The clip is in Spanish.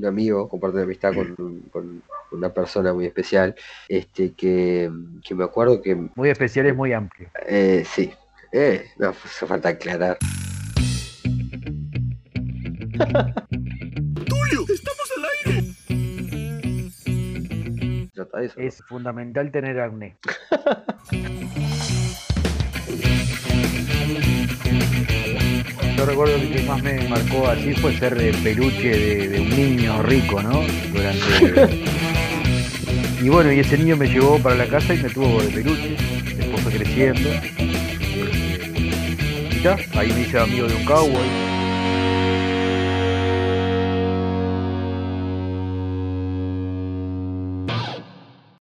un amigo, comparto una amistad con, con una persona muy especial, este que, que me acuerdo que... Muy especial es muy amplio. Eh, sí, eh, no hace falta aclarar. ¡Tulio! ¡Estamos al aire! Es fundamental tener acné. Yo recuerdo que lo que más me marcó así fue ser de peluche de, de un niño rico, ¿no? Durante. Y bueno, y ese niño me llevó para la casa y me tuvo de peluche. Después fue creciendo. Eh, Y ya, ahí me hice amigo de un cowboy.